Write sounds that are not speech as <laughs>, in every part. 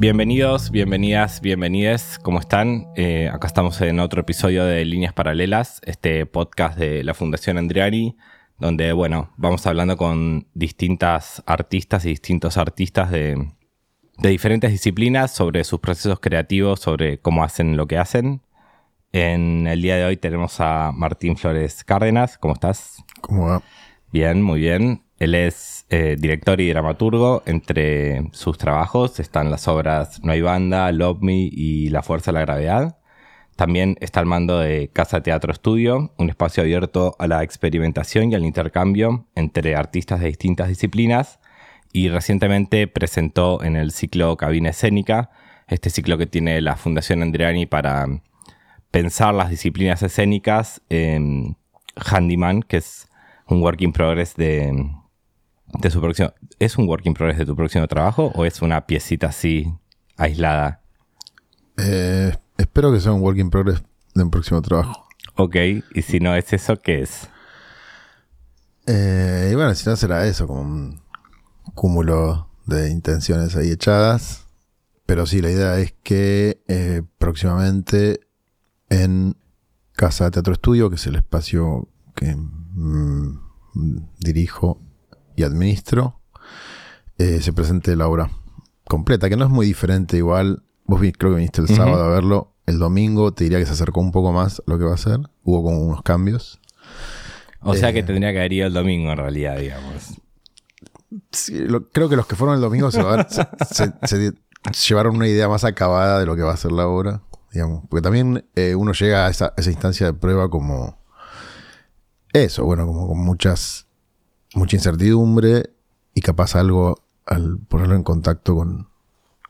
Bienvenidos, bienvenidas, bienvenides, ¿cómo están? Eh, acá estamos en otro episodio de Líneas Paralelas, este podcast de la Fundación Andriani, donde, bueno, vamos hablando con distintas artistas y distintos artistas de, de diferentes disciplinas sobre sus procesos creativos, sobre cómo hacen lo que hacen. En el día de hoy tenemos a Martín Flores Cárdenas, ¿cómo estás? ¿Cómo va? Bien, muy bien. Él es eh, director y dramaturgo. Entre sus trabajos están las obras No hay banda, Love Me y La Fuerza de la Gravedad. También está al mando de Casa Teatro Estudio, un espacio abierto a la experimentación y al intercambio entre artistas de distintas disciplinas. Y recientemente presentó en el ciclo Cabina Escénica, este ciclo que tiene la Fundación Andreani para pensar las disciplinas escénicas, en Handyman, que es un work in progress de, de su próximo. ¿Es un work in progress de tu próximo trabajo o es una piecita así aislada? Eh, espero que sea un work in progress de un próximo trabajo. Ok, y si no es eso, ¿qué es? Eh, y bueno, si no será eso, como un cúmulo de intenciones ahí echadas. Pero sí, la idea es que eh, próximamente en Casa Teatro Estudio, que es el espacio que mm, dirijo y administro, eh, se presente la obra completa, que no es muy diferente igual. Vos creo que viniste el sábado a verlo. El domingo te diría que se acercó un poco más a lo que va a ser. Hubo como unos cambios. O sea que tendría que haber ido el domingo en realidad, digamos. creo que los que fueron el domingo se, llevaron una idea más acabada de lo que va a ser la obra. Digamos. Porque también eh, uno llega a esa, esa instancia de prueba como eso, bueno, como con muchas, mucha incertidumbre y capaz algo al ponerlo en contacto con,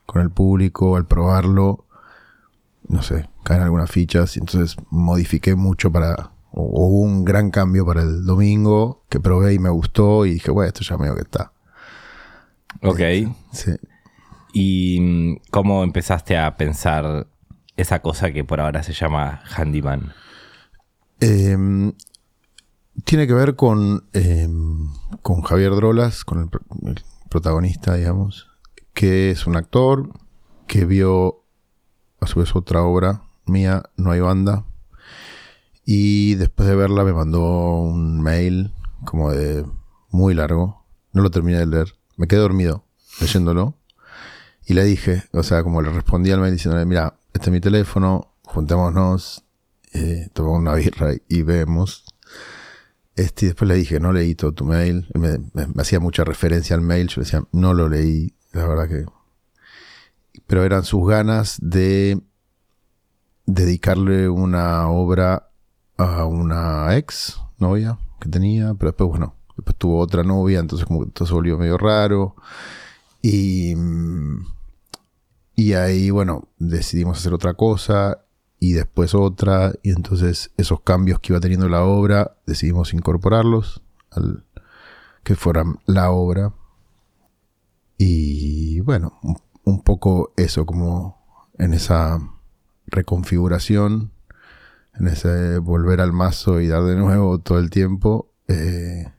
con el público, al probarlo, no sé, caen algunas fichas y entonces modifiqué mucho para, o, hubo un gran cambio para el domingo que probé y me gustó y dije, bueno, esto ya medio que está. Ok. Sí. ¿Y mm, cómo empezaste a pensar esa cosa que por ahora se llama handyman? Eh, tiene que ver con, em, con Javier Drolas, con el, protagonista, digamos, que es un actor que vio a su vez otra obra mía, No hay banda, y después de verla me mandó un mail como de muy largo, no lo terminé de leer, me quedé dormido leyéndolo, y le dije, o sea, como le respondí al mail diciéndole, mira, este es mi teléfono, juntémonos, eh, tomamos una birra y vemos. Este, después le dije, no leí todo tu mail. Me, hacía mucha referencia al mail. Yo decía, no lo leí. La verdad que. Pero eran sus ganas de dedicarle una obra a una ex novia que tenía. Pero después, bueno, después tuvo otra novia. Entonces, como que todo se volvió medio raro. Y. Y ahí, bueno, decidimos hacer otra cosa y después otra, y entonces esos cambios que iba teniendo la obra decidimos incorporarlos que fueran la obra. Y bueno, un, poco eso, como en esa reconfiguración, en ese volver al mazo y dar de nuevo todo el tiempo, eh,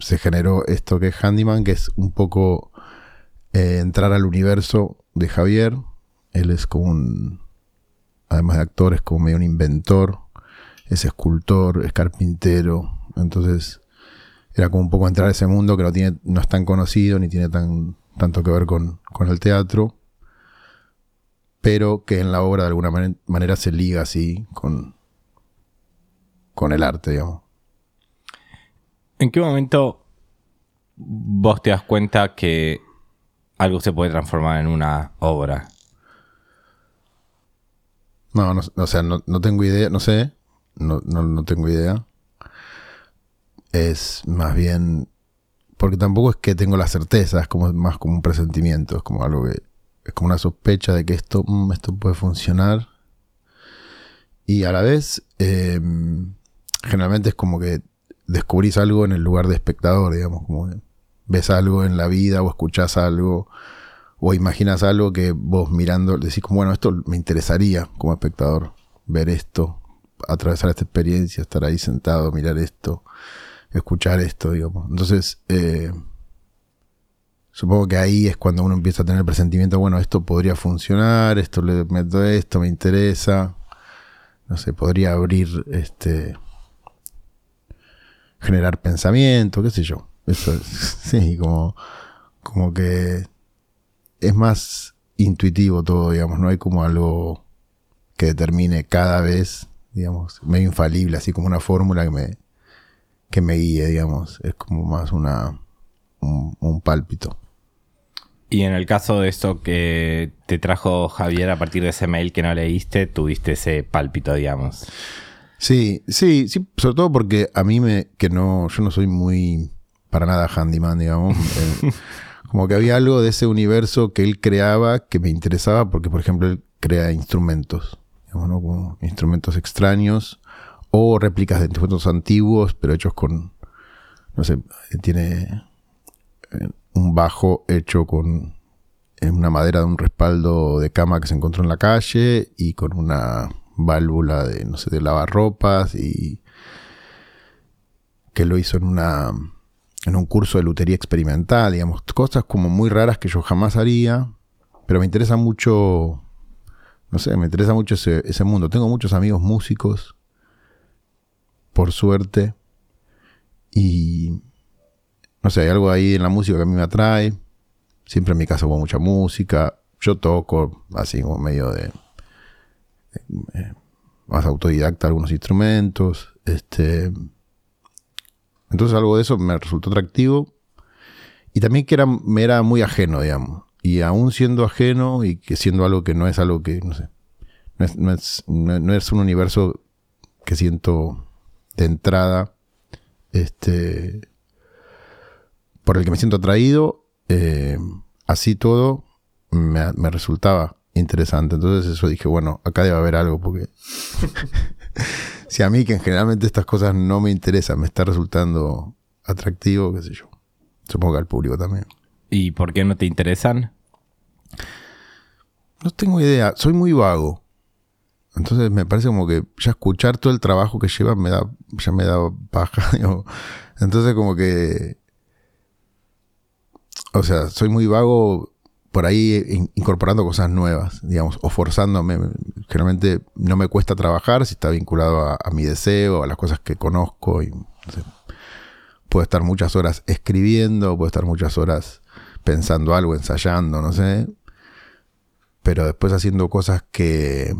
se generó esto que es Handyman, que es un poco eh, entrar al universo de Javier. Él es como un además de actor, es como medio un inventor, es escultor, es carpintero, entonces era como un poco entrar a ese mundo que no, tiene, no es tan conocido ni tiene tan, tanto que ver con, el teatro, pero que en la obra de alguna manera se liga así con, con el arte, digamos. ¿En qué momento vos te das cuenta que algo se puede transformar en una obra? No, no, o sea, no, tengo idea, no sé, no, no, tengo idea. Es más bien, porque tampoco es que tengo la certeza, es como más como un presentimiento, es como algo que es como una sospecha de que esto, mm, esto puede funcionar. Y a la vez, em, generalmente es como que descubrís algo en el lugar de espectador, digamos, como ves algo en la vida o escuchás algo o imaginas algo que vos mirando decís como, bueno, esto me interesaría como espectador, ver esto, atravesar esta experiencia, estar ahí sentado, mirar esto, escuchar esto, digamos. Entonces, eh, Supongo que ahí es cuando uno empieza a tener el presentimiento, bueno, esto podría funcionar, esto le meto esto, me interesa. No sé, podría abrir este generar pensamiento, qué sé yo. Eso <laughs> sí, como como que es más intuitivo todo, digamos, no hay como algo que determine cada vez, digamos, medio infalible, así como una fórmula que me que me guíe, digamos, es como más una un pálpito. Y en el caso de esto que te trajo Javier a partir de ese mail que no leíste, tuviste ese pálpito, digamos. Sí, sí, sí, sobre todo porque a mí me, que no, yo no soy muy para nada handyman, digamos. Eh, <laughs> como que había algo de ese universo que él creaba que me interesaba porque, por ejemplo, él crea instrumentos, digamos, ¿no? Como instrumentos extraños o réplicas de instrumentos antiguos, pero hechos con, no sé, tiene eh, un bajo hecho con una madera de un respaldo de cama que se encontró en la calle y con una válvula de, no sé, de lavarropas y que lo hizo en una en un curso de lutería experimental, digamos, cosas como muy raras que yo jamás haría, pero me interesa mucho, no sé, me interesa mucho ese, ese mundo. Tengo muchos amigos músicos, por suerte, y no sé, hay algo ahí en la música que a mí me atrae. Siempre en mi casa hubo mucha música. Yo toco así como medio de, eh, más autodidacta algunos instrumentos. Este, entonces algo de eso me resultó atractivo. Y también que era, me era muy ajeno, digamos. Y aún siendo ajeno y que siendo algo que no es algo que, no sé, no es, no es, no es un universo que siento de entrada, este, por el que me siento atraído, eh, así todo me, resultaba interesante. Entonces eso dije, bueno, acá debe haber algo, porque <laughs> si a mí que generalmente estas cosas no me interesan, me está resultando atractivo, qué sé yo. Supongo que al público también. ¿Y por qué no te interesan? No tengo idea, soy muy vago. Entonces me parece como que ya escuchar todo el trabajo que lleva me da, ya me da paja. <laughs> Entonces como que o sea, soy muy vago por ahí incorporando cosas nuevas, digamos, o forzándome. Generalmente no me cuesta trabajar si está vinculado a, mi deseo, a las cosas que conozco. Y, puedo estar muchas horas escribiendo, puedo estar muchas horas pensando algo, ensayando, no sé. Pero después haciendo cosas que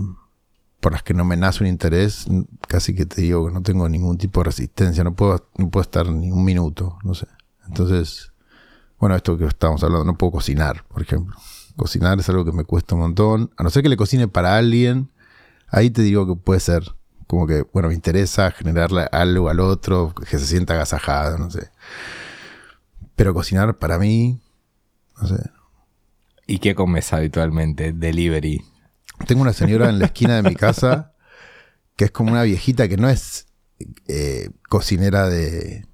por las que no me nace un interés, casi que te digo que no tengo ningún tipo de resistencia, no puedo, no puedo estar ni un minuto, no sé. Entonces, bueno, esto que estamos hablando, no puedo cocinar, por ejemplo. Cocinar es algo que me cuesta un montón. A no ser que le cocine para alguien, ahí te digo que puede ser. Como que, bueno, me interesa generarle algo al otro, que se sienta agasajado, no sé. Pero cocinar para mí, no sé. ¿Y qué comes habitualmente? Delivery. Tengo una señora en la esquina de mi casa que es como una viejita que no es eh, cocinera de,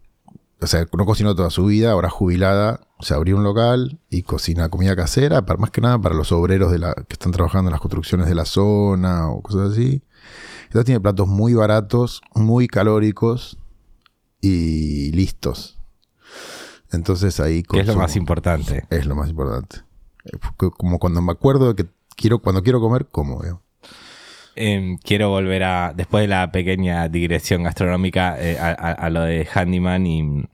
o sea, no cocinó toda su vida, ahora jubilada, se abrió un local y cocina comida casera, para, más que nada para los obreros de la, que están trabajando en las construcciones de la zona o cosas así. Entonces tiene platos muy baratos, muy calóricos y listos. Entonces ahí... ¿Qué es lo más importante? Es lo más importante. Como cuando me acuerdo de que quiero, cuando quiero comer, como. Em, quiero volver a, después de la pequeña digresión gastronómica, eh, a, lo de Handyman y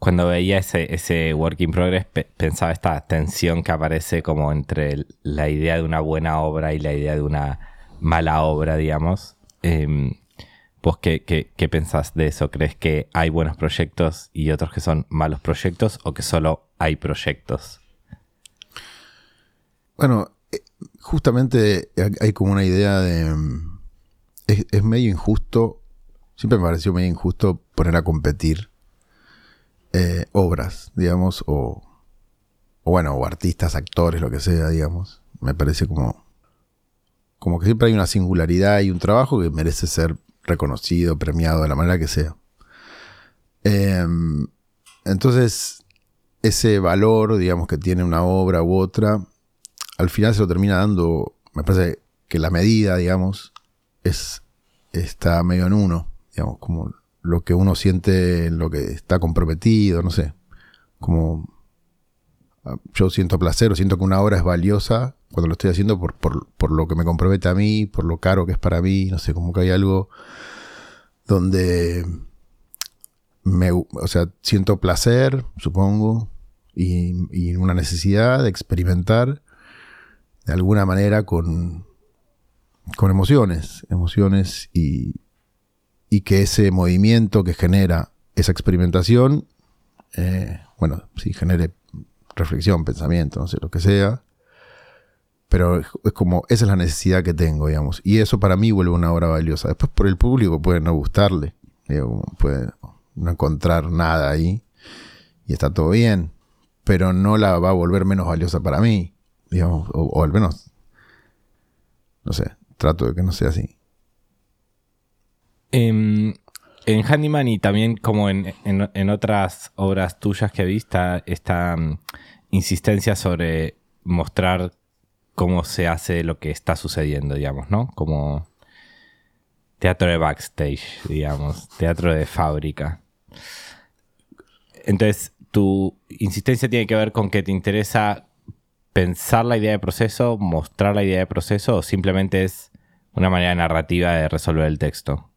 cuando veía ese, ese work in progress pensaba esta tensión que aparece como entre la idea de una buena obra y la idea de una mala obra, digamos. Eh, ¿Vos qué, qué, pensás de eso? ¿Crees que hay buenos proyectos y otros que son malos proyectos o que solo hay proyectos? Bueno, eh, justamente hay como una idea de... Mm, es, es medio injusto, siempre me pareció medio injusto poner a competir eh, obras, digamos, o, bueno, o artistas, actores, lo que sea, digamos. Me parece como, como que siempre hay una singularidad y un trabajo que merece ser reconocido, premiado de la manera que sea. Em, entonces, ese valor, digamos, que tiene una obra u otra, al final se lo termina dando, me parece que la medida, digamos, es, está medio en uno, digamos, como lo que uno siente en lo que está comprometido, no sé, como ah, yo siento placer o siento que una obra es valiosa cuando lo estoy haciendo por, por, lo que me compromete a mí, por lo caro que es para mí, no sé, como que hay algo donde me, o sea, siento placer, supongo, y, y una necesidad de experimentar de alguna manera con, con emociones, emociones y, y que ese movimiento que genera esa experimentación, eh, bueno, sí, genere reflexión, pensamiento, no sé, lo que sea, pero es, como, esa es la necesidad que tengo, digamos, y eso para mí vuelve una obra valiosa. Después por el público puede no gustarle, puede no encontrar nada ahí, y está todo bien, pero no la va a volver menos valiosa para mí, digamos, o al menos, no sé, trato de que no sea así. Em, en Handyman y también como en, otras obras tuyas que he visto, esta mm, insistencia sobre mostrar cómo se hace lo que está sucediendo, digamos, ¿no? Como teatro de backstage, digamos, teatro de fábrica. Entonces, tu insistencia tiene que ver con que te interesa pensar la idea de proceso, mostrar la idea de proceso, o simplemente es una manera narrativa de resolver el texto.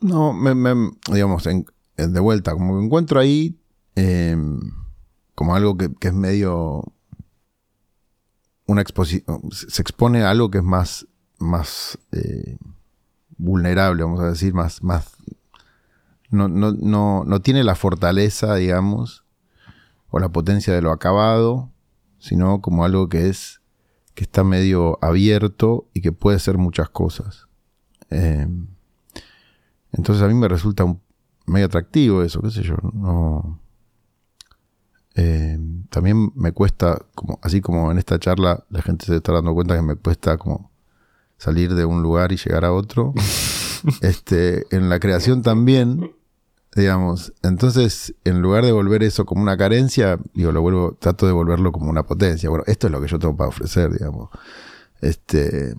No, me, digamos, de vuelta, como que encuentro ahí em, como algo que, es medio una exposición, se expone a algo que es más, más eh, vulnerable, vamos a decir, más, más no, no, no, no tiene la fortaleza, digamos, o la potencia de lo acabado, sino como algo que es, que está medio abierto y que puede ser muchas cosas. Eh, entonces a mí me resulta medio atractivo eso, qué sé yo. No, eh, también me cuesta, como, así como en esta charla la gente se está dando cuenta que me cuesta como salir de un lugar y llegar a otro. <laughs> este, en la creación también, digamos. Entonces, en lugar de volver eso como una carencia, digo, lo vuelvo, trato de volverlo como una potencia. Bueno, esto es lo que yo tengo para ofrecer, digamos. Este,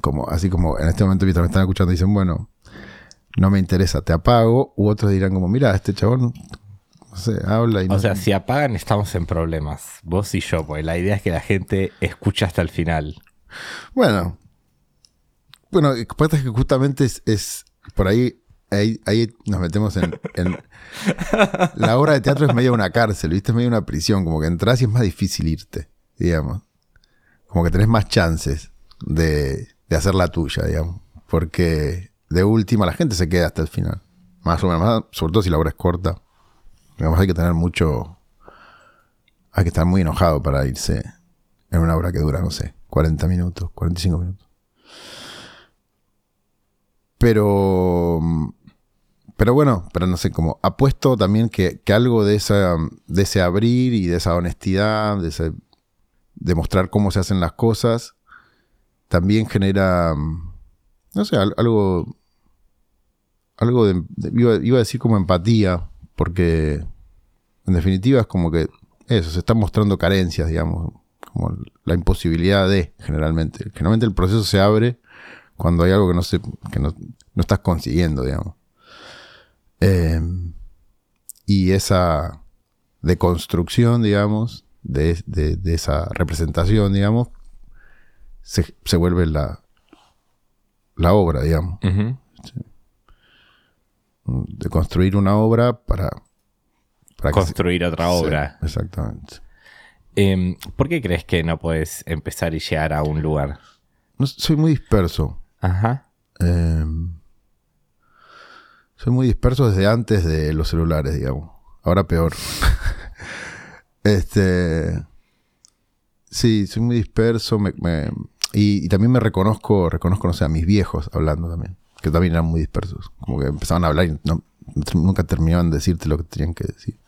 como, así como en este momento mientras me están escuchando dicen, bueno, no me interesa, te apago, u otros dirán como, mira, este chabón, no sé, habla y O sea, si apagan estamos en problemas, vos y yo, porque la idea es que la gente escucha hasta el final. Bueno, bueno, pasa es que justamente es, por ahí, ahí, nos metemos en, <laughs> La obra de teatro es medio una cárcel, ¿viste? Es medio una prisión, como que entras y es más difícil irte, digamos. Como que tenés más chances de, de hacer la tuya, digamos. Porque de última la gente se queda hasta el final. Más o menos, sobre todo si la obra es corta. Digamos, hay que tener mucho. Hay que estar muy enojado para irse en una obra que dura, no sé, 40 minutos, 45 minutos. Pero. Pero bueno, pero no sé, como apuesto también que, algo de, esa, de ese abrir y de esa honestidad, de, ese, de mostrar cómo se hacen las cosas, también genera, no sé, algo algo de, iba, a decir como empatía, porque en definitiva es como que eso, se están mostrando carencias, digamos, como la imposibilidad de, generalmente. Generalmente el proceso se abre cuando hay algo que no, se, que no, estás consiguiendo, digamos. Em, y esa deconstrucción, digamos, de, esa representación, digamos, se, se vuelve la, la obra, digamos de construir una obra para... Construir otra obra. exactamente. Em, ¿Por qué crees que no puedes empezar y llegar a un lugar? soy muy disperso. Ajá. Em, soy muy disperso desde antes de los celulares, digamos. Ahora peor. <laughs> este. Sí, soy muy disperso. y, y, también me reconozco, reconozco, no sé, a mis viejos hablando también que también eran muy dispersos. Como que empezaban a hablar y nunca terminaban de decirte lo que tenían que decir.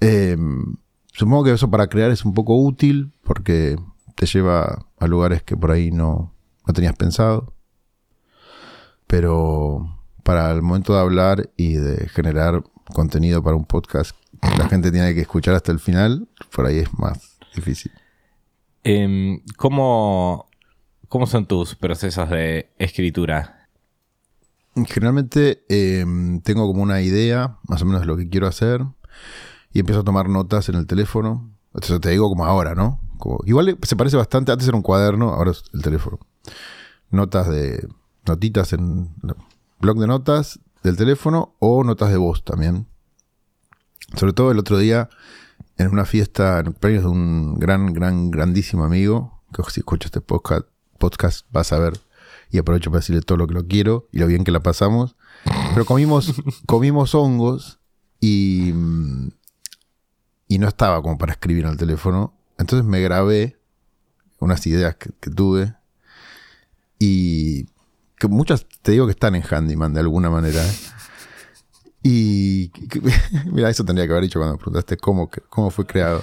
Em, supongo que eso para crear es un poco útil porque te lleva a lugares que por ahí no, no tenías pensado. Pero para el momento de hablar y de generar contenido para un podcast, la gente tiene que escuchar hasta el final, por ahí es más difícil. Em, ¿cómo, ¿Cómo son tus procesos de escritura? Generalmente em, tengo como una idea, más o menos de lo que quiero hacer, y empiezo a tomar notas en el teléfono. Eso te digo como ahora, ¿no? igual se parece bastante, antes era un cuaderno, ahora es el teléfono. Notas de. notitas en. blog de notas del teléfono o notas de voz también. Sobre todo el otro día, en una fiesta, en cumpleaños de un gran, gran, grandísimo amigo, que si escuchas este podcast, podcast vas a ver y aprovecho para decirle todo lo que lo quiero y lo bien que la pasamos. Pero comimos, <laughs> comimos hongos y, y no estaba como para escribir en el teléfono. Entonces me grabé unas ideas que, tuve y que muchas te digo que están en Handyman de alguna manera. ¿eh? Y <laughs> mira, eso tendría que haber dicho cuando me preguntaste cómo, cómo fue creado.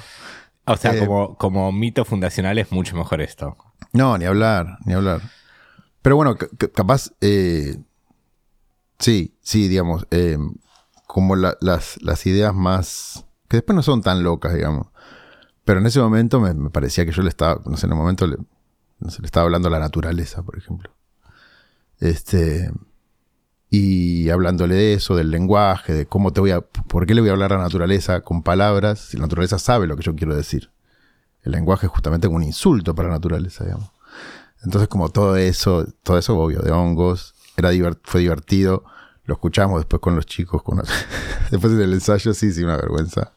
O sea, eh, como, como mito fundacional es mucho mejor esto. No, ni hablar, ni hablar. Pero bueno, capaz, eh, sí, sí, digamos, eh, como las, las, ideas más, que después no son tan locas, digamos. Pero en ese momento me, parecía que yo le estaba, no sé, en el momento le, le estaba hablando a la naturaleza, por ejemplo. Este, y hablándole de eso, del lenguaje, de cómo te voy a, por qué le voy a hablar a la naturaleza con palabras, si la naturaleza sabe lo que yo quiero decir el lenguaje es justamente un insulto para la naturaleza, digamos. Entonces, como todo eso, todo eso, obvio, de hongos, era fue divertido. Lo escuchamos después con los chicos, con <laughs> después del ensayo, sí, sí, una vergüenza.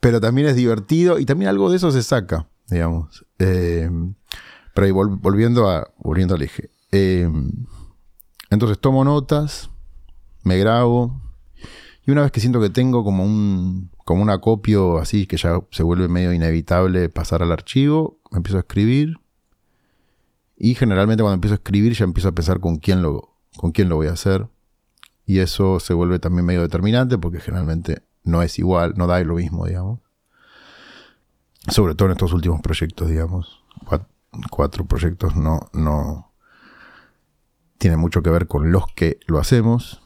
Pero también es divertido y también algo de eso se saca, digamos. Eh, pero ahí volviendo, a, volviendo al eje. Eh, entonces tomo notas, me grabo, y una vez que siento que tengo como un, como un acopio así, que ya se vuelve medio inevitable pasar al archivo, me empiezo a escribir. Y generalmente cuando empiezo a escribir ya empiezo a pensar con quién lo, con quién lo voy a hacer. Y eso se vuelve también medio determinante porque generalmente no es igual, no da lo mismo, digamos. Sobre todo en estos últimos proyectos, digamos. Cuatro, proyectos no, no tiene mucho que ver con los que lo hacemos.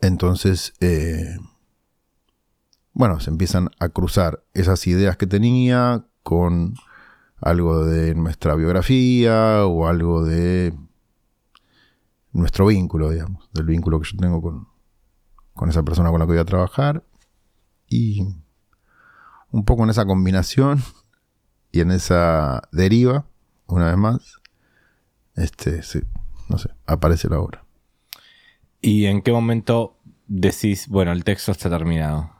Entonces, eh, bueno, se empiezan a cruzar esas ideas que tenía con algo de nuestra biografía o algo de nuestro vínculo, digamos, del vínculo que yo tengo con, con esa persona con la que voy a trabajar. Y un poco en esa combinación y en esa deriva, una vez más, este, no sé, aparece la obra. ¿Y en qué momento decís, bueno, el texto está terminado?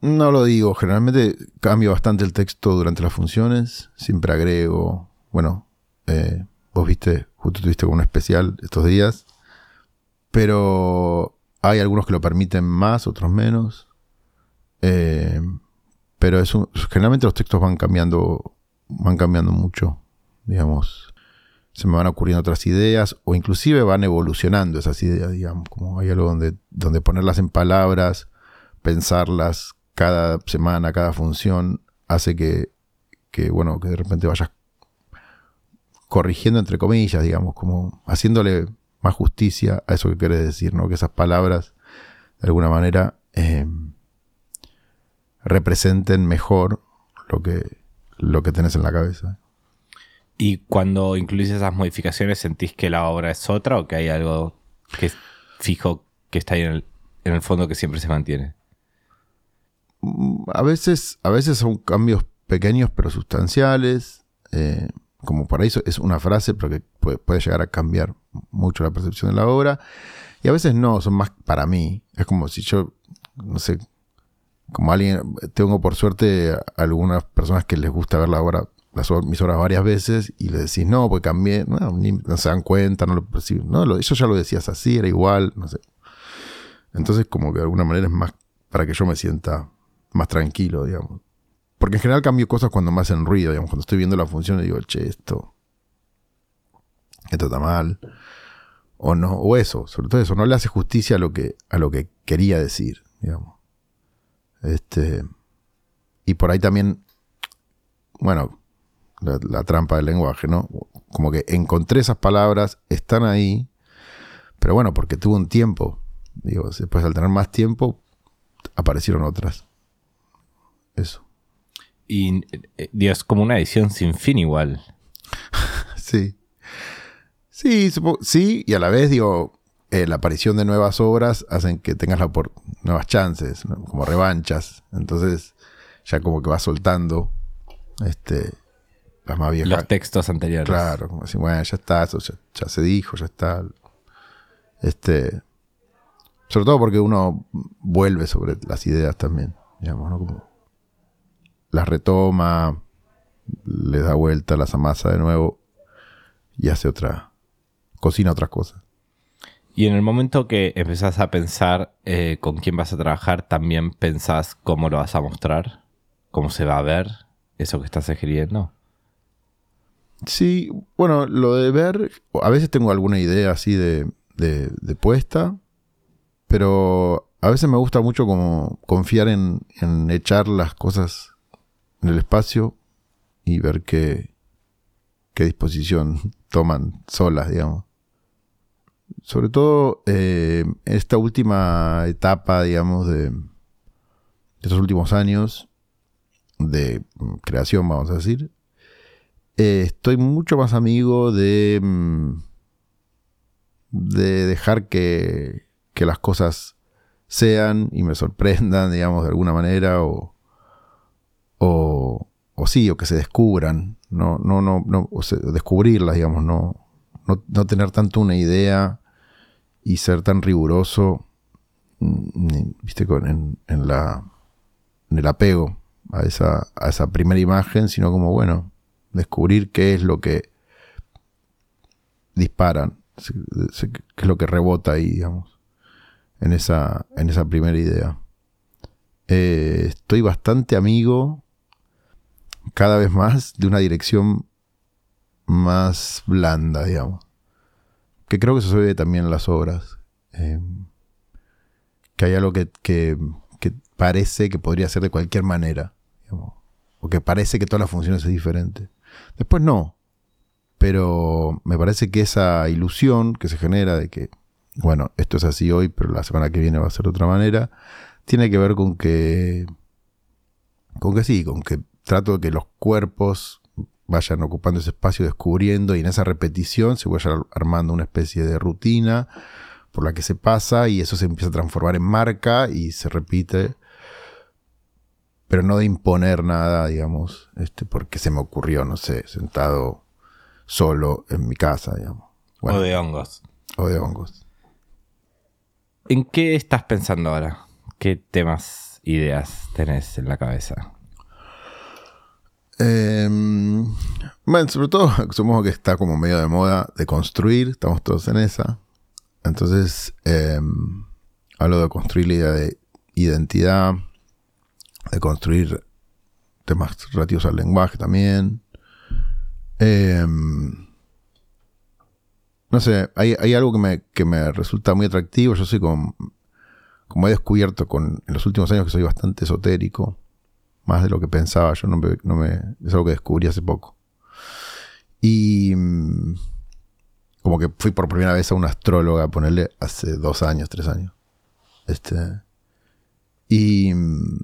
No lo digo, generalmente cambio bastante el texto durante las funciones, siempre agrego, bueno, eh, vos viste, justo tuviste un especial estos días, pero hay algunos que lo permiten más, otros menos, eh, pero es generalmente los textos van cambiando, van cambiando mucho, digamos, se me van ocurriendo otras ideas o inclusive van evolucionando esas ideas, digamos, como hay algo donde, donde ponerlas en palabras, pensarlas cada semana, cada función, hace que, que, bueno, que de repente vayas corrigiendo entre comillas, digamos, como haciéndole más justicia a eso que querés decir, ¿no? Que esas palabras, de alguna manera, eh, representen mejor lo que, lo que tenés en la cabeza. Y cuando incluís esas modificaciones, ¿sentís que la obra es otra o que hay algo que es fijo que está ahí en el, fondo que siempre se mantiene? Mm, a veces, a veces son cambios pequeños pero sustanciales. Eh, como ahí es una frase, pero que puede, llegar a cambiar mucho la percepción de la obra. Y a veces no, son más para mí. Es como si yo, no sé, como alguien, tengo por suerte algunas personas que les gusta ver la obra mis obras varias veces y le decís, no, pues cambié, no, se dan cuenta, no lo perciben. No, eso ya lo decías así, era igual, no sé. Entonces, como que de alguna manera es más para que yo me sienta más tranquilo, digamos. Porque en general cambio cosas cuando me hacen ruido, digamos. Cuando estoy viendo la función y digo, che, esto, esto está mal. O no, o eso, sobre todo eso, no le hace justicia a lo que, a lo que quería decir, digamos. Este, y por ahí también, bueno, la, trampa del lenguaje, ¿no? Como que encontré esas palabras, están ahí, pero bueno, porque tuve un tiempo. Digo, después al tener más tiempo, aparecieron otras. Eso. Y eh, Dios, como una edición sin fin igual. <laughs> sí. Sí, sí, y a la vez, digo, eh, la aparición de nuevas obras hacen que tengas la por nuevas chances, como revanchas. Entonces, ya como que vas soltando este, las más viejas. Los textos anteriores. Claro, como decir, bueno, ya está, eso ya, se dijo, ya está. Este, sobre todo porque uno vuelve sobre las ideas también, digamos, ¿no? Como las retoma, les da vuelta, las amasa de nuevo y hace otra, cocina otras cosas. Y en el momento que empezás a pensar eh, con quién vas a trabajar, también pensás cómo lo vas a mostrar, cómo se va a ver eso que estás escribiendo. Sí, bueno, lo de ver, a veces tengo alguna idea así de, de, puesta, pero a veces me gusta mucho como confiar en, en echar las cosas en el espacio y ver qué, qué disposición <laughs> toman solas, digamos. Sobre todo eh, esta última etapa, digamos, de, estos últimos años de mm, creación, vamos a decir, eh, estoy mucho más amigo de, mm, de dejar que, que, las cosas sean y me sorprendan, <laughs> digamos, de alguna manera, o, o, o sí, o que se descubran, no, no, no, no o descubrirlas, digamos, no, no, tener tanto una idea y ser tan riguroso, mm, viste, en, en, la, en el apego a esa, a esa primera imagen, sino como, bueno, descubrir qué es lo que disparan, qué es lo que rebota ahí, digamos, en esa, en esa primera idea. Eh, estoy bastante amigo cada vez más de una dirección más blanda, digamos. Que creo que se ve también en las obras. Eh, que hay algo que, que, parece que podría ser de cualquier manera. o que parece que todas las funciones es diferente. Después no. Pero me parece que esa ilusión que se genera de que, bueno, esto es así hoy, pero la semana que viene va a ser de otra manera, tiene que ver con que, con que sí, con que trato de que los cuerpos vayan ocupando ese espacio, descubriendo y en esa repetición se vaya armando una especie de rutina por la que se pasa y eso se empieza a transformar en marca y se repite, pero no de imponer nada, digamos, este, porque se me ocurrió, no sé, sentado solo en mi casa, digamos. o de hongos. O de hongos. ¿En qué estás pensando ahora? ¿Qué temas, ideas tenés en la cabeza? Em, bueno, sobre todo, <laughs> supongo que está como medio de moda de construir, estamos todos en esa. Entonces, em, hablo de construir la idea de identidad, de construir temas relativos al lenguaje también. Em, no sé, hay, algo que me, que me, resulta muy atractivo. Yo soy como, como he descubierto con, en los últimos años que soy bastante esotérico más de lo que pensaba. Yo no me, es algo que descubrí hace poco. Y mm, como que fui por primera vez a una astróloga ponerle hace dos años, tres años. Este. Y mm,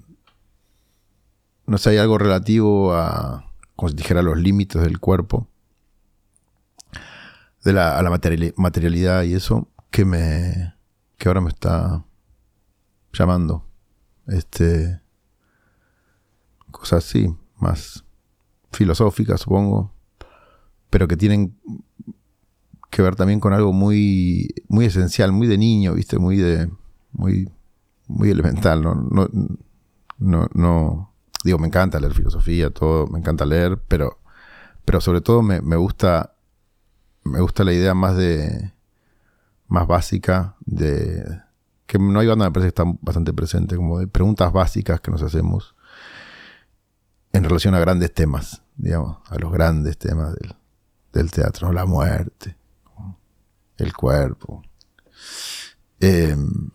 no sé, hay algo relativo a, como si dijera, los límites del cuerpo, de la, a la materialidad y eso, que me, que ahora me está llamando. Este, cosas así, más filosóficas, supongo, pero que tienen que ver también con algo muy, muy esencial, muy de niño, viste, muy de, muy, muy elemental, ¿no? No, no, digo, me encanta leer filosofía, todo, me encanta leer, pero, pero sobre todo me, me gusta, me gusta la idea más de, más básica de, que no hay banda me parece que está bastante presente, como de preguntas básicas que nos hacemos en relación a grandes temas, digamos, a los grandes temas del, teatro, la muerte, el cuerpo. Em,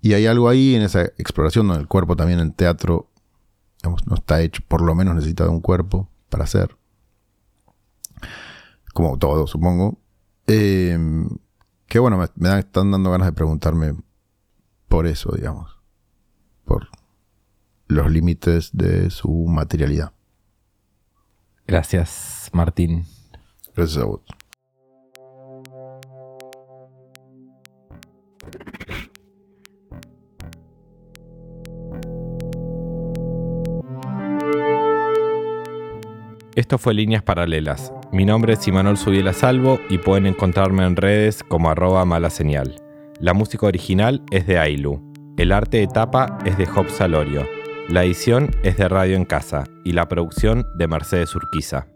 Y hay algo ahí en esa exploración donde el cuerpo también en teatro digamos, no está hecho, por lo menos necesita de un cuerpo para hacer. Como todo, supongo. Eh, que bueno, me, me están dando ganas de preguntarme por eso, digamos. Por los límites de su materialidad. Gracias, Martín. Gracias a vos. Esto fue Líneas Paralelas. Mi nombre es Imanol Subiela Salvo y pueden encontrarme en redes como arroba mala señal. La música original es de Ailu. El arte de tapa es de Job Salorio. La edición es de Radio en Casa y la producción de Mercedes Urquiza.